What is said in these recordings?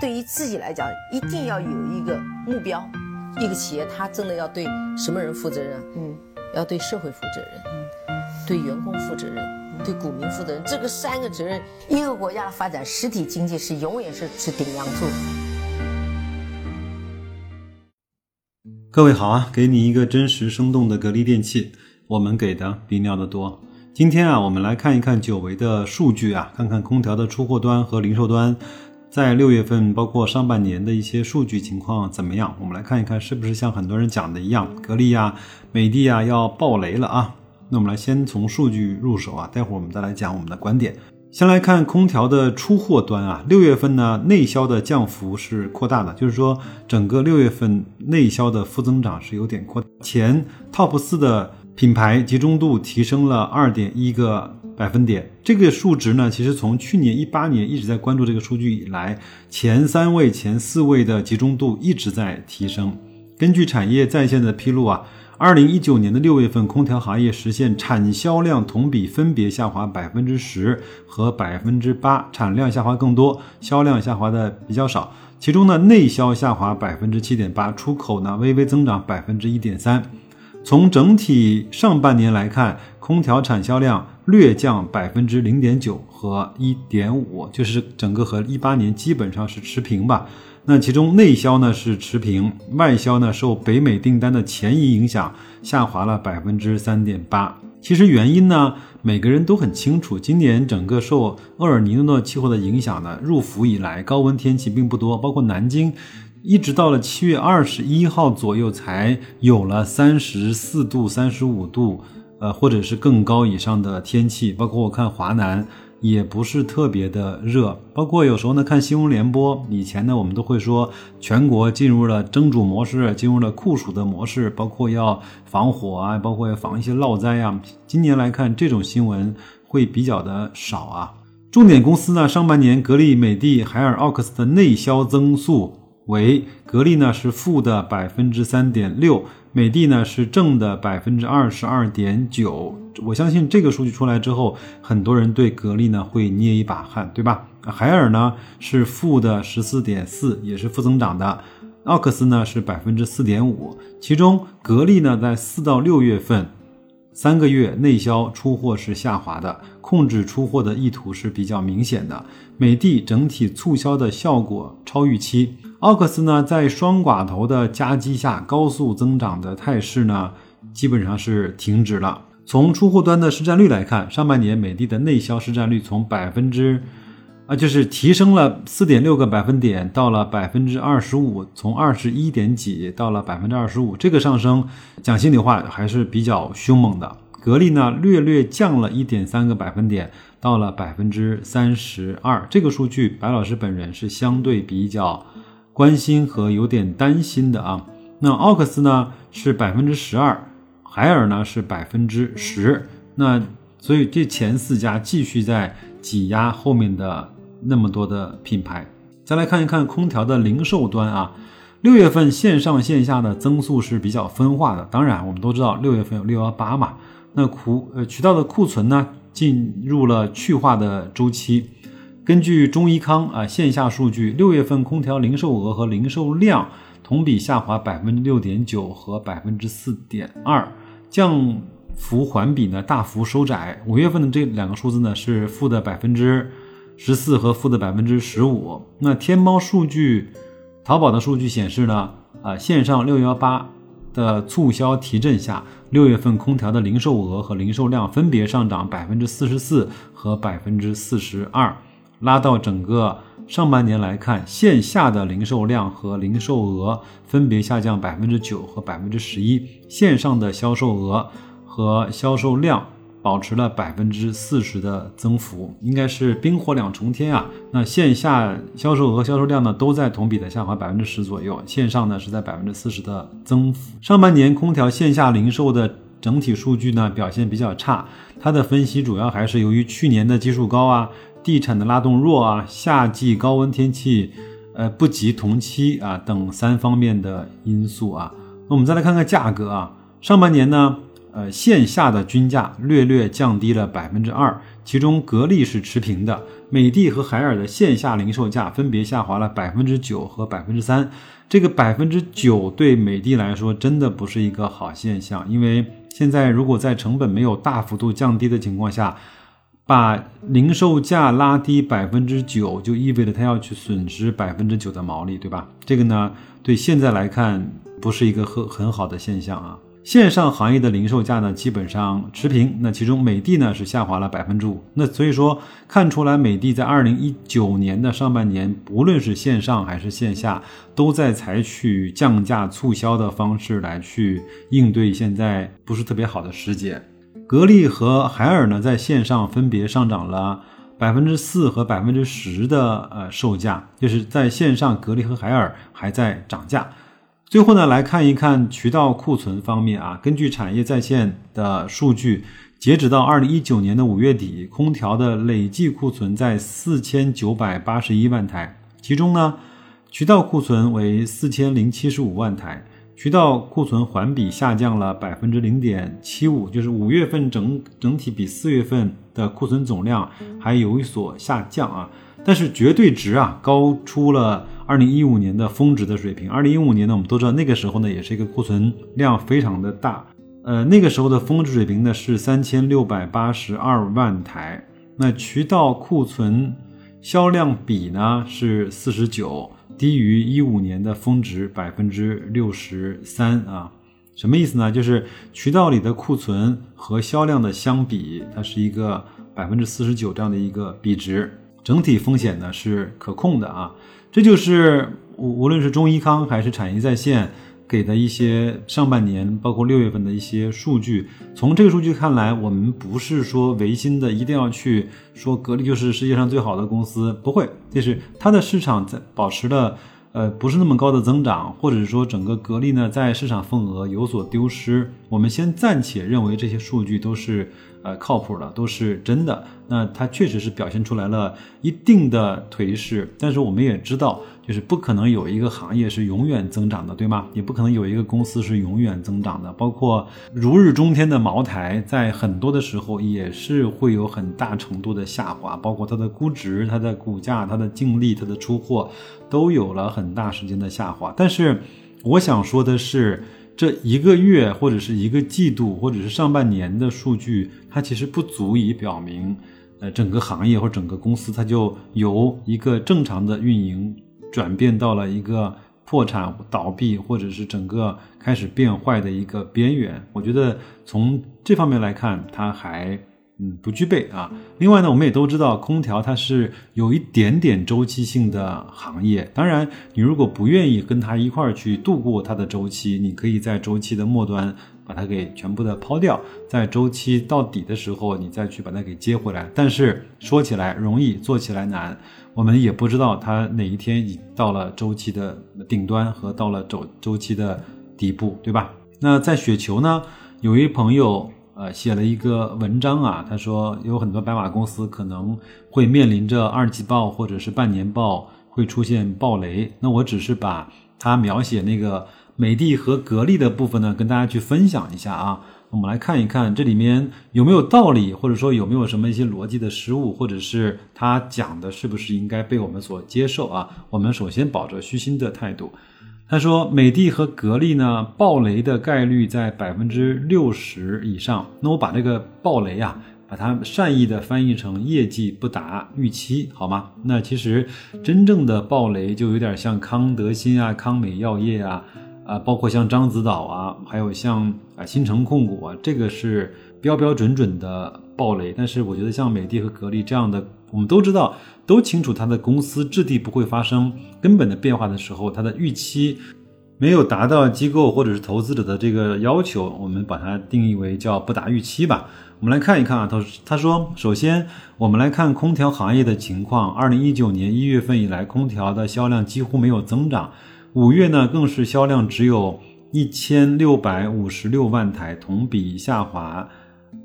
对于自己来讲，一定要有一个目标。一个企业，它真的要对什么人负责任？嗯，要对社会负责任，嗯，对员工负责任，对股民负责任。这个三个责任，一个国家的发展，实体经济是永远是是顶梁柱。各位好啊，给你一个真实生动的格力电器，我们给的比尿的多。今天啊，我们来看一看久违的数据啊，看看空调的出货端和零售端。在六月份，包括上半年的一些数据情况怎么样？我们来看一看，是不是像很多人讲的一样，格力呀、美的呀要爆雷了啊？那我们来先从数据入手啊，待会儿我们再来讲我们的观点。先来看空调的出货端啊，六月份呢内销的降幅是扩大的，就是说整个六月份内销的负增长是有点扩。前 TOP 四的品牌集中度提升了二点一个。百分点这个数值呢，其实从去年一八年一直在关注这个数据以来，前三位、前四位的集中度一直在提升。根据产业在线的披露啊，二零一九年的六月份，空调行业实现产销量同比分别下滑百分之十和百分之八，产量下滑更多，销量下滑的比较少。其中呢，内销下滑百分之七点八，出口呢微微增长百分之一点三。从整体上半年来看，空调产销量略降百分之零点九和一点五，就是整个和一八年基本上是持平吧。那其中内销呢是持平，外销呢受北美订单的前移影响，下滑了百分之三点八。其实原因呢，每个人都很清楚，今年整个受厄尔尼诺气候的影响呢，入伏以来高温天气并不多，包括南京。一直到了七月二十一号左右，才有了三十四度、三十五度，呃，或者是更高以上的天气。包括我看华南也不是特别的热。包括有时候呢，看新闻联播，以前呢，我们都会说全国进入了蒸煮模式，进入了酷暑的模式，包括要防火啊，包括要防一些涝灾呀。今年来看，这种新闻会比较的少啊。重点公司呢，上半年格力、美的、海尔、奥克斯的内销增速。为格力呢是负的百分之三点六，美的呢是正的百分之二十二点九。我相信这个数据出来之后，很多人对格力呢会捏一把汗，对吧？海尔呢是负的十四点四，也是负增长的。奥克斯呢是百分之四点五，其中格力呢在四到六月份三个月内销出货是下滑的，控制出货的意图是比较明显的。美的整体促销的效果超预期。奥克斯呢，在双寡头的夹击下，高速增长的态势呢，基本上是停止了。从出货端的市占率来看，上半年美的的内销市占率从百分之，啊，就是提升了四点六个百分点，到了百分之二十五，从二十一点几到了百分之二十五，这个上升，讲心里话还是比较凶猛的。格力呢，略略降了一点三个百分点，到了百分之三十二。这个数据，白老师本人是相对比较。关心和有点担心的啊，那奥克斯呢是百分之十二，海尔呢是百分之十，那所以这前四家继续在挤压后面的那么多的品牌。再来看一看空调的零售端啊，六月份线上线下的增速是比较分化的。当然，我们都知道六月份有六幺八嘛，那库呃渠道的库存呢进入了去化的周期。根据中医康啊线下数据，六月份空调零售额和零售量同比下滑百分之六点九和百分之四点二，降幅环比呢大幅收窄。五月份的这两个数字呢是负的百分之十四和负的百分之十五。那天猫数据、淘宝的数据显示呢，啊线上六幺八的促销提振下，六月份空调的零售额和零售量分别上涨百分之四十四和百分之四十二。拉到整个上半年来看，线下的零售量和零售额分别下降百分之九和百分之十一，线上的销售额和销售量保持了百分之四十的增幅，应该是冰火两重天啊。那线下销售额、销售量呢，都在同比的下滑百分之十左右，线上呢是在百分之四十的增幅。上半年空调线下零售的整体数据呢表现比较差，它的分析主要还是由于去年的基数高啊。地产的拉动弱啊，夏季高温天气，呃不及同期啊等三方面的因素啊。那我们再来看看价格啊，上半年呢，呃线下的均价略略降低了百分之二，其中格力是持平的，美的和海尔的线下零售价分别下滑了百分之九和百分之三。这个百分之九对美的来说真的不是一个好现象，因为现在如果在成本没有大幅度降低的情况下，把零售价拉低百分之九，就意味着它要去损失百分之九的毛利，对吧？这个呢，对现在来看不是一个很很好的现象啊。线上行业的零售价呢，基本上持平。那其中美的呢是下滑了百分之五。那所以说看出来，美的在二零一九年的上半年，不论是线上还是线下，都在采取降价促销的方式来去应对现在不是特别好的时节。格力和海尔呢，在线上分别上涨了百分之四和百分之十的呃售价，就是在线上，格力和海尔还在涨价。最后呢，来看一看渠道库存方面啊。根据产业在线的数据，截止到二零一九年的五月底，空调的累计库存在四千九百八十一万台，其中呢，渠道库存为四千零七十五万台，渠道库存环比下降了百分之零点七五，就是五月份整整体比四月份的库存总量还有所下降啊。但是绝对值啊，高出了二零一五年的峰值的水平。二零一五年呢，我们都知道那个时候呢，也是一个库存量非常的大。呃，那个时候的峰值水平呢是三千六百八十二万台。那渠道库存销量比呢是四十九，低于一五年的峰值百分之六十三啊。什么意思呢？就是渠道里的库存和销量的相比，它是一个百分之四十九这样的一个比值。整体风险呢是可控的啊，这就是无无论是中医康还是产业在线给的一些上半年，包括六月份的一些数据。从这个数据看来，我们不是说唯心的一定要去说格力就是世界上最好的公司，不会，就是它的市场在保持了呃不是那么高的增长，或者是说整个格力呢在市场份额有所丢失。我们先暂且认为这些数据都是。呃，靠谱的都是真的。那它确实是表现出来了一定的颓势，但是我们也知道，就是不可能有一个行业是永远增长的，对吗？也不可能有一个公司是永远增长的。包括如日中天的茅台，在很多的时候也是会有很大程度的下滑，包括它的估值、它的股价、它的净利、它的出货，都有了很大时间的下滑。但是我想说的是。这一个月或者是一个季度或者是上半年的数据，它其实不足以表明，呃，整个行业或整个公司它就由一个正常的运营转变到了一个破产倒闭或者是整个开始变坏的一个边缘。我觉得从这方面来看，它还。嗯，不具备啊。另外呢，我们也都知道，空调它是有一点点周期性的行业。当然，你如果不愿意跟它一块儿去度过它的周期，你可以在周期的末端把它给全部的抛掉，在周期到底的时候，你再去把它给接回来。但是说起来容易，做起来难。我们也不知道它哪一天已到了周期的顶端和到了周周期的底部，对吧？那在雪球呢，有一朋友。呃，写了一个文章啊，他说有很多白马公司可能会面临着二季报或者是半年报会出现暴雷。那我只是把他描写那个美的和格力的部分呢，跟大家去分享一下啊。我们来看一看这里面有没有道理，或者说有没有什么一些逻辑的失误，或者是他讲的是不是应该被我们所接受啊？我们首先保着虚心的态度。他说，美的和格力呢，爆雷的概率在百分之六十以上。那我把这个爆雷啊，把它善意的翻译成业绩不达预期，好吗？那其实真正的爆雷就有点像康德新啊、康美药业啊，啊，包括像獐子岛啊，还有像啊新城控股啊，这个是标标准准的爆雷。但是我觉得像美的和格力这样的。我们都知道，都清楚，它的公司质地不会发生根本的变化的时候，它的预期没有达到机构或者是投资者的这个要求，我们把它定义为叫不达预期吧。我们来看一看啊，他他说，首先我们来看空调行业的情况，二零一九年一月份以来，空调的销量几乎没有增长，五月呢更是销量只有一千六百五十六万台，同比下滑。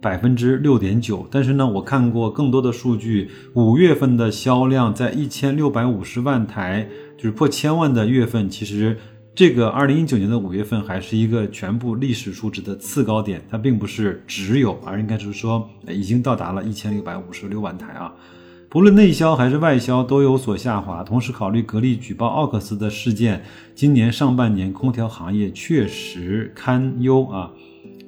百分之六点九，但是呢，我看过更多的数据，五月份的销量在一千六百五十万台，就是破千万的月份，其实这个二零一九年的五月份还是一个全部历史数值的次高点，它并不是只有，而应该是说已经到达了一千六百五十六万台啊。不论内销还是外销都有所下滑。同时，考虑格力举报奥克斯的事件，今年上半年空调行业确实堪忧啊。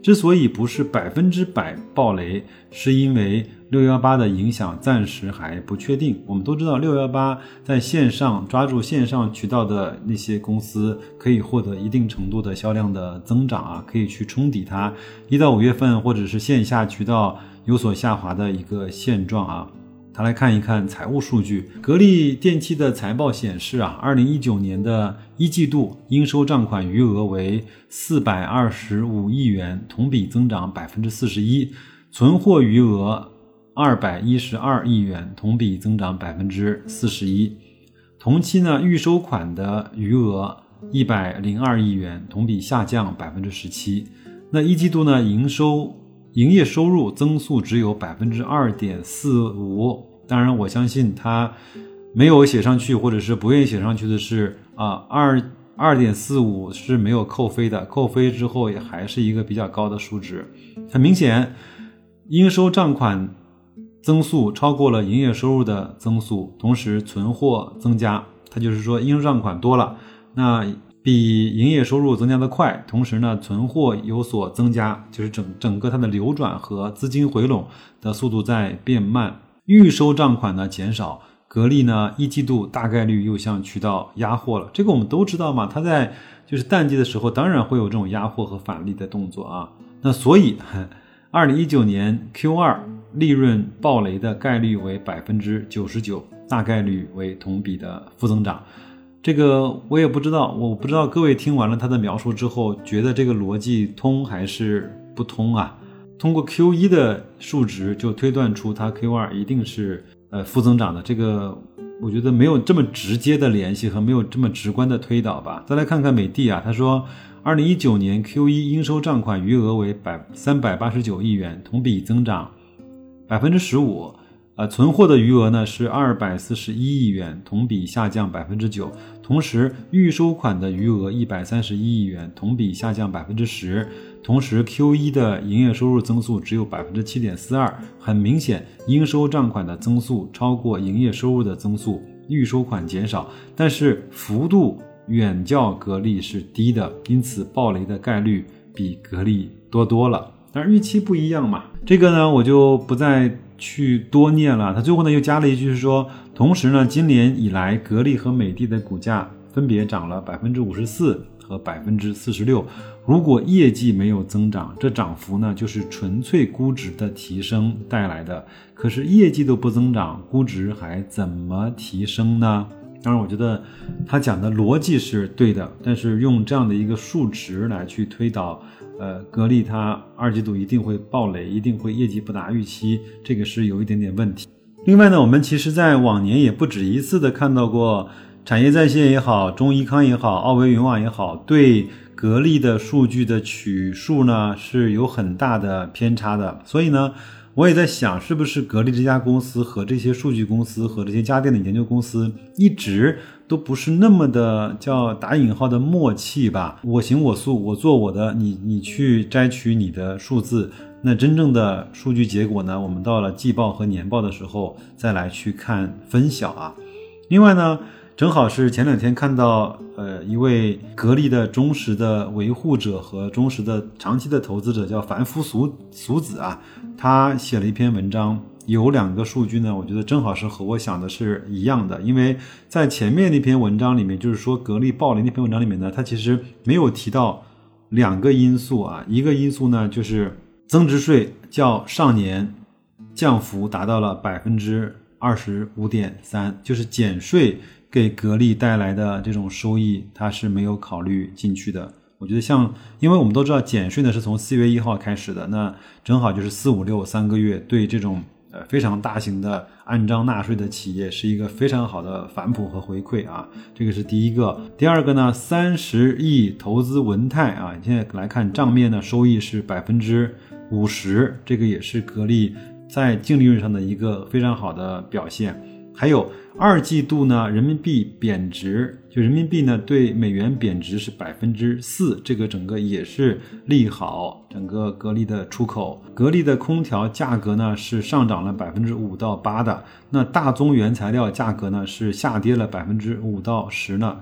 之所以不是百分之百暴雷，是因为六幺八的影响暂时还不确定。我们都知道，六幺八在线上抓住线上渠道的那些公司，可以获得一定程度的销量的增长啊，可以去冲抵它一到五月份或者是线下渠道有所下滑的一个现状啊。他来看一看财务数据，格力电器的财报显示啊，二零一九年的一季度应收账款余额为四百二十五亿元，同比增长百分之四十一；存货余额二百一十二亿元，同比增长百分之四十一。同期呢，预收款的余额一百零二亿元，同比下降百分之十七。那一季度呢，营收。营业收入增速只有百分之二点四五，当然我相信他没有写上去，或者是不愿意写上去的是啊，二二点四五是没有扣非的，扣非之后也还是一个比较高的数值。很明显，应收账款增速超过了营业收入的增速，同时存货增加，它就是说应收账款多了，那。比营业收入增加的快，同时呢，存货有所增加，就是整整个它的流转和资金回笼的速度在变慢。预收账款呢减少，格力呢一季度大概率又向渠道压货了。这个我们都知道嘛，它在就是淡季的时候，当然会有这种压货和返利的动作啊。那所以，二零一九年 Q 二利润暴雷的概率为百分之九十九，大概率为同比的负增长。这个我也不知道，我不知道各位听完了他的描述之后，觉得这个逻辑通还是不通啊？通过 Q 一的数值就推断出它 Q 二一定是呃负增长的，这个我觉得没有这么直接的联系和没有这么直观的推导吧。再来看看美的啊，他说，二零一九年 Q 一应收账款余额为百三百八十九亿元，同比增长百分之十五。呃，存货的余额呢是二百四十一亿元，同比下降百分之九。同时，预收款的余额一百三十一亿元，同比下降百分之十。同时，Q 一的营业收入增速只有百分之七点四二，很明显，应收账款的增速超过营业收入的增速，预收款减少，但是幅度远较格力是低的，因此暴雷的概率比格力多多了。但是预期不一样嘛，这个呢，我就不再。去多念了，他最后呢又加了一句是说，同时呢，今年以来格力和美的的股价分别涨了百分之五十四和百分之四十六。如果业绩没有增长，这涨幅呢就是纯粹估值的提升带来的。可是业绩都不增长，估值还怎么提升呢？当然，我觉得他讲的逻辑是对的，但是用这样的一个数值来去推导。呃，格力它二季度一定会暴雷，一定会业绩不达预期，这个是有一点点问题。另外呢，我们其实在往年也不止一次的看到过，产业在线也好，中怡康也好，奥维云网也好，对格力的数据的取数呢是有很大的偏差的。所以呢，我也在想，是不是格力这家公司和这些数据公司和这些家电的研究公司一直。都不是那么的叫打引号的默契吧，我行我素，我做我的，你你去摘取你的数字，那真正的数据结果呢？我们到了季报和年报的时候再来去看分晓啊。另外呢，正好是前两天看到，呃，一位格力的忠实的维护者和忠实的长期的投资者叫凡夫俗俗子啊，他写了一篇文章。有两个数据呢，我觉得正好是和我想的是一样的，因为在前面那篇文章里面，就是说格力暴雷那篇文章里面呢，它其实没有提到两个因素啊，一个因素呢就是增值税较上年降幅达到了百分之二十五点三，就是减税给格力带来的这种收益，它是没有考虑进去的。我觉得像，因为我们都知道减税呢是从四月一号开始的，那正好就是四五六三个月，对这种。呃，非常大型的按章纳税的企业是一个非常好的反哺和回馈啊，这个是第一个。第二个呢，三十亿投资文泰啊，现在来看账面呢，收益是百分之五十，这个也是格力在净利润上的一个非常好的表现。还有二季度呢，人民币贬值，就人民币呢对美元贬值是百分之四，这个整个也是利好整个格力的出口。格力的空调价格呢是上涨了百分之五到八的，那大宗原材料价格呢是下跌了百分之五到十呢。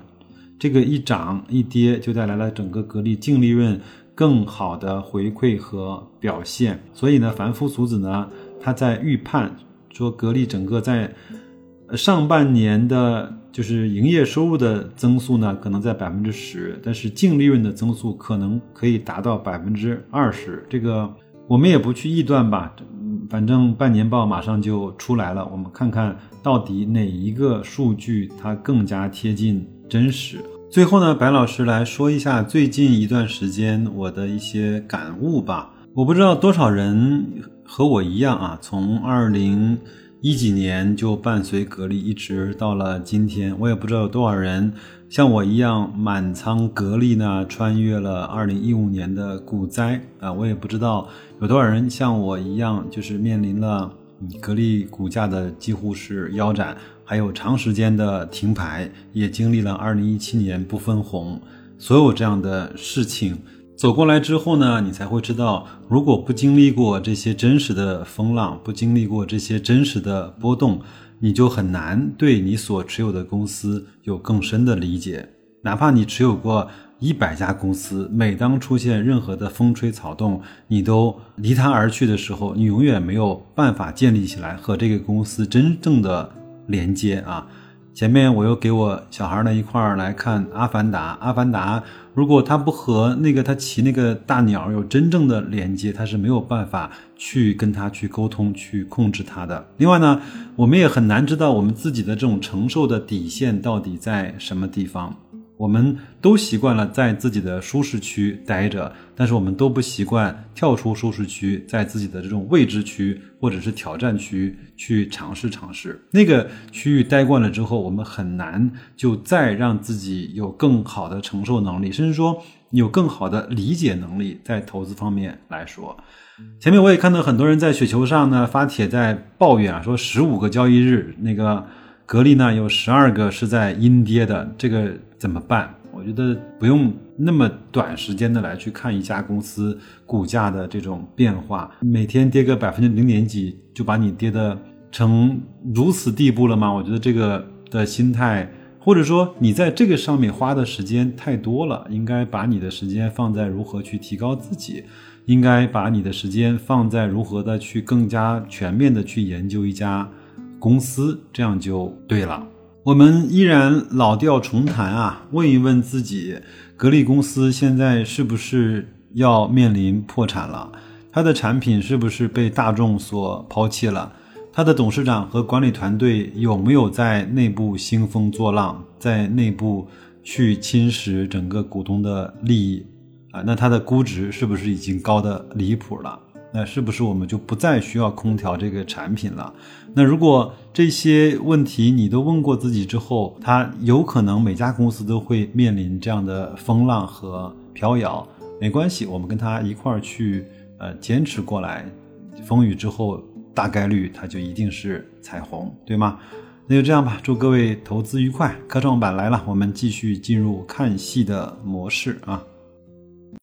这个一涨一跌，就带来了整个格力净利润更好的回馈和表现。所以呢，凡夫俗子呢，他在预判说，格力整个在上半年的，就是营业收入的增速呢，可能在百分之十，但是净利润的增速可能可以达到百分之二十。这个我们也不去臆断吧，反正半年报马上就出来了，我们看看到底哪一个数据它更加贴近。真实。最后呢，白老师来说一下最近一段时间我的一些感悟吧。我不知道多少人和我一样啊，从二零一几年就伴随格力一直到了今天。我也不知道有多少人像我一样满仓格力呢，穿越了二零一五年的股灾啊。我也不知道有多少人像我一样，就是面临了格力股价的几乎是腰斩。还有长时间的停牌，也经历了二零一七年不分红，所有这样的事情走过来之后呢，你才会知道，如果不经历过这些真实的风浪，不经历过这些真实的波动，你就很难对你所持有的公司有更深的理解。哪怕你持有过一百家公司，每当出现任何的风吹草动，你都离它而去的时候，你永远没有办法建立起来和这个公司真正的。连接啊！前面我又给我小孩呢一块儿来看《阿凡达》。《阿凡达》如果他不和那个他骑那个大鸟有真正的连接，他是没有办法去跟他去沟通、去控制他的。另外呢，我们也很难知道我们自己的这种承受的底线到底在什么地方。我们都习惯了在自己的舒适区待着，但是我们都不习惯跳出舒适区，在自己的这种未知区或者是挑战区去尝试尝试。那个区域待惯了之后，我们很难就再让自己有更好的承受能力，甚至说有更好的理解能力。在投资方面来说，前面我也看到很多人在雪球上呢发帖在抱怨啊，说十五个交易日那个。格力呢有十二个是在阴跌的，这个怎么办？我觉得不用那么短时间的来去看一家公司股价的这种变化，每天跌个百分之零点几就把你跌的成如此地步了吗？我觉得这个的心态，或者说你在这个上面花的时间太多了，应该把你的时间放在如何去提高自己，应该把你的时间放在如何的去更加全面的去研究一家。公司这样就对了。我们依然老调重弹啊，问一问自己，格力公司现在是不是要面临破产了？它的产品是不是被大众所抛弃了？它的董事长和管理团队有没有在内部兴风作浪，在内部去侵蚀整个股东的利益啊？那它的估值是不是已经高的离谱了？那是不是我们就不再需要空调这个产品了？那如果这些问题你都问过自己之后，它有可能每家公司都会面临这样的风浪和飘摇，没关系，我们跟他一块儿去，呃，坚持过来，风雨之后大概率它就一定是彩虹，对吗？那就这样吧，祝各位投资愉快。科创板来了，我们继续进入看戏的模式啊。